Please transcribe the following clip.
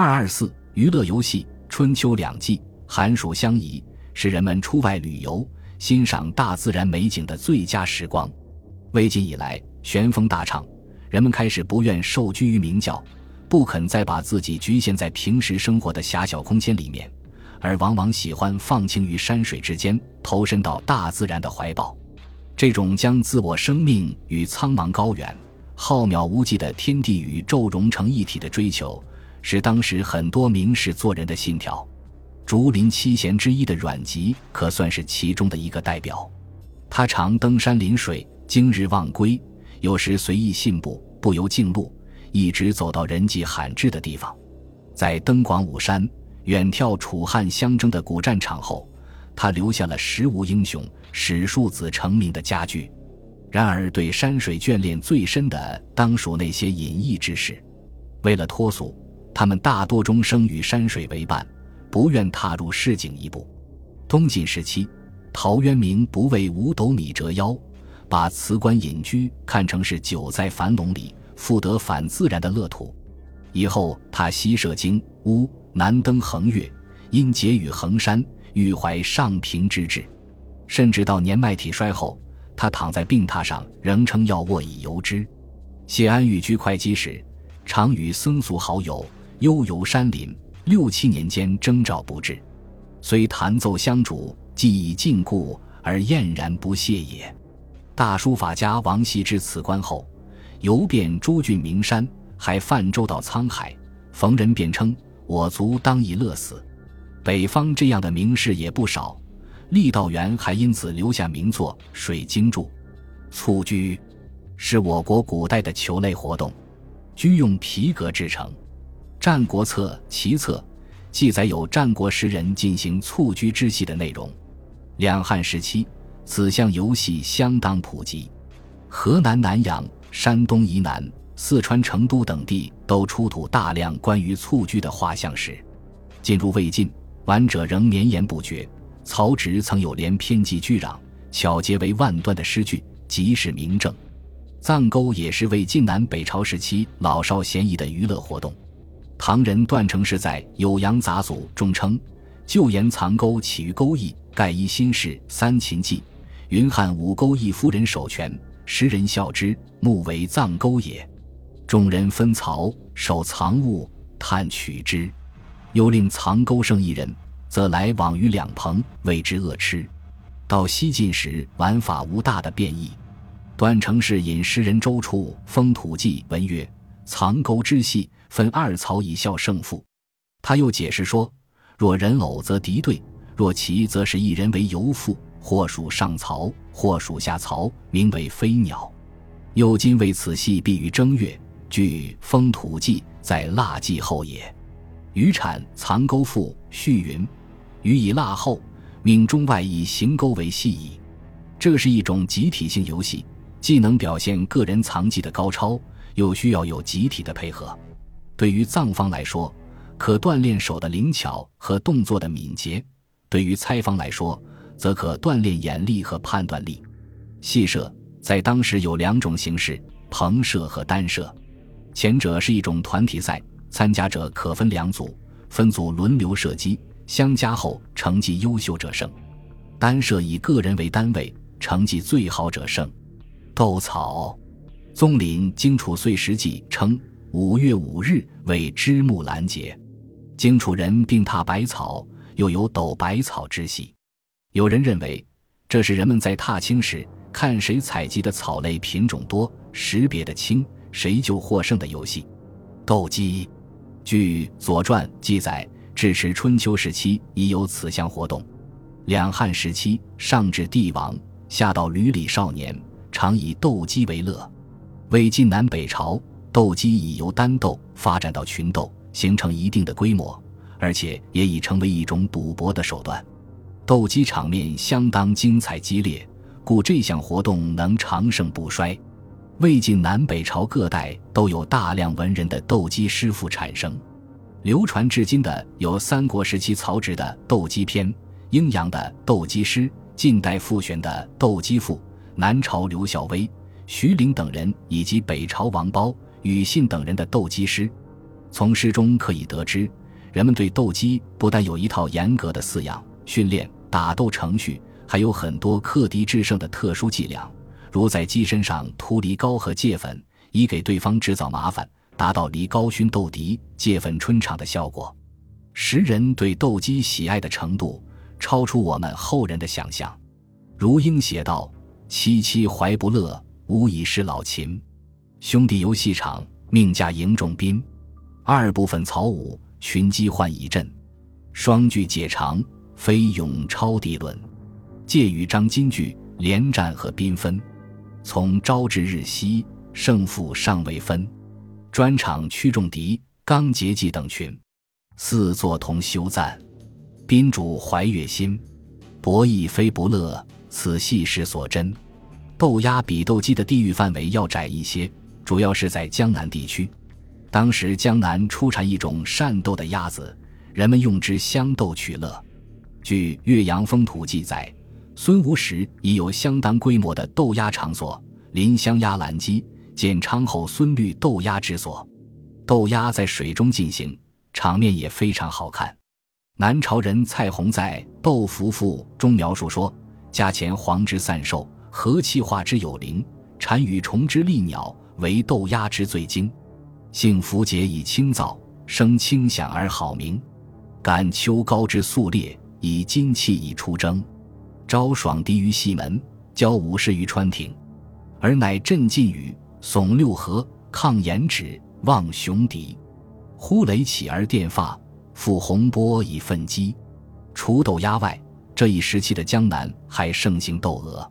二二四娱乐游戏，春秋两季，寒暑相宜，是人们出外旅游、欣赏大自然美景的最佳时光。魏晋以来，玄风大畅，人们开始不愿受拘于名教，不肯再把自己局限在平时生活的狭小空间里面，而往往喜欢放晴于山水之间，投身到大自然的怀抱。这种将自我生命与苍茫高远、浩渺无际的天地宇宙融成一体的追求。是当时很多名士做人的信条，竹林七贤之一的阮籍可算是其中的一个代表。他常登山临水，经日忘归，有时随意信步，不由径路，一直走到人迹罕至的地方。在登广武山、远眺楚汉相争的古战场后，他留下了“时无英雄，史庶子”成名的佳句。然而，对山水眷恋最深的，当属那些隐逸之士。为了脱俗。他们大多终生与山水为伴，不愿踏入市井一步。东晋时期，陶渊明不为五斗米折腰，把辞官隐居看成是久在樊笼里复得反自然的乐土。以后他西涉荆乌，南登衡岳，因结与衡山，欲怀上平之志。甚至到年迈体衰后，他躺在病榻上，仍称要卧以游之。谢安寓居会稽时，常与僧俗好友。悠游山林，六七年间征召不至，虽弹奏相主，既已禁锢而厌然不屑也。大书法家王羲之辞官后，游遍诸郡名山，还泛舟到沧海，逢人便称“我卒当以乐死”。北方这样的名士也不少，郦道元还因此留下名作《水经注》。蹴鞠是我国古代的球类活动，鞠用皮革制成。《战国策·齐策》记载有战国时人进行蹴鞠之戏的内容。两汉时期，此项游戏相当普及。河南南阳、山东沂南、四川成都等地都出土大量关于蹴鞠的画像石。进入魏晋，玩者仍绵延不绝。曹植曾有连篇记巨壤，巧结为万端的诗句，即是名证。藏钩也是魏晋南北朝时期老少咸宜的娱乐活动。唐人段成式在《酉阳杂俎》中称：“旧言藏钩起于钩艺，盖依新事三秦记。云汉五钩一夫人手权，时人笑之，目为藏钩也。众人分曹守藏物，探取之。又令藏钩生一人，则来往于两棚，谓之恶吃。到西晋时，玩法无大的变异。段成式引诗人周处《封土记》文曰：‘藏钩之戏。’分二曹以效胜负，他又解释说：若人偶则敌对，若其则是一人为游妇，或属上曹，或属下曹，名为飞鸟。又今为此戏必于正月，据《封土记》在腊祭后也。渔产藏钩赋序云：予以腊后，命中外以行钩为戏矣。这是一种集体性游戏，既能表现个人藏技的高超，又需要有集体的配合。对于藏方来说，可锻炼手的灵巧和动作的敏捷；对于猜方来说，则可锻炼眼力和判断力。戏射在当时有两种形式：棚射和单射。前者是一种团体赛，参加者可分两组，分组轮流射击，相加后成绩优秀者胜；单射以个人为单位，成绩最好者胜。斗草，宗林《荆楚岁时记》称。五月五日为知木兰节，荆楚人并踏百草，又有斗百草之戏。有人认为，这是人们在踏青时看谁采集的草类品种多、识别的清，谁就获胜的游戏。斗鸡，据《左传》记载，至迟春秋时期已有此项活动。两汉时期，上至帝王，下到闾里少年，常以斗鸡为乐。魏晋南北朝。斗鸡已由单斗发展到群斗，形成一定的规模，而且也已成为一种赌博的手段。斗鸡场面相当精彩激烈，故这项活动能长盛不衰。魏晋南北朝各代都有大量文人的斗鸡诗赋产生，流传至今的有三国时期曹植的《斗鸡篇》，阴阳的《斗鸡诗》，晋代傅玄的《斗鸡赋》，南朝刘孝威、徐陵等人以及北朝王褒。庾信等人的斗鸡诗，从诗中可以得知，人们对斗鸡不但有一套严格的饲养、训练、打斗程序，还有很多克敌制胜的特殊伎俩，如在鸡身上涂梨膏和芥粉，以给对方制造麻烦，达到梨膏熏斗敌、芥粉春场的效果。时人对斗鸡喜爱的程度，超出我们后人的想象。如英写道：“戚戚怀不乐，无以是老秦。兄弟游戏场，命驾迎众宾。二部分曹武，群鸡换一阵。双句解长，飞勇超敌论。借与张金句，连战和缤纷。从朝至日夕，胜负尚未分。专场驱众敌，刚节计等群。”四座同修赞，宾主怀悦心，博弈非不乐，此系事所真。斗鸭比斗鸡的地域范围要窄一些，主要是在江南地区。当时江南出产一种善斗的鸭子，人们用之相斗取乐。据《岳阳风土》记载，孙吴时已有相当规模的斗鸭场所，临湘鸭兰基，建昌后孙绿斗鸭之所。斗鸭在水中进行。场面也非常好看。南朝人蔡弘在《窦福赋》中描述说：“家前黄之散兽，和气化之有灵，产与虫之利鸟，为斗鸦之最精。性福节以清燥，声清响而好鸣。感秋高之肃烈，以金气以出征。招爽敌于西门，交武士于川亭，而乃镇晋语，耸六合，抗颜指，望雄敌。”呼雷起而电发，覆洪波以奋击。除斗鸦外，这一时期的江南还盛行斗鹅。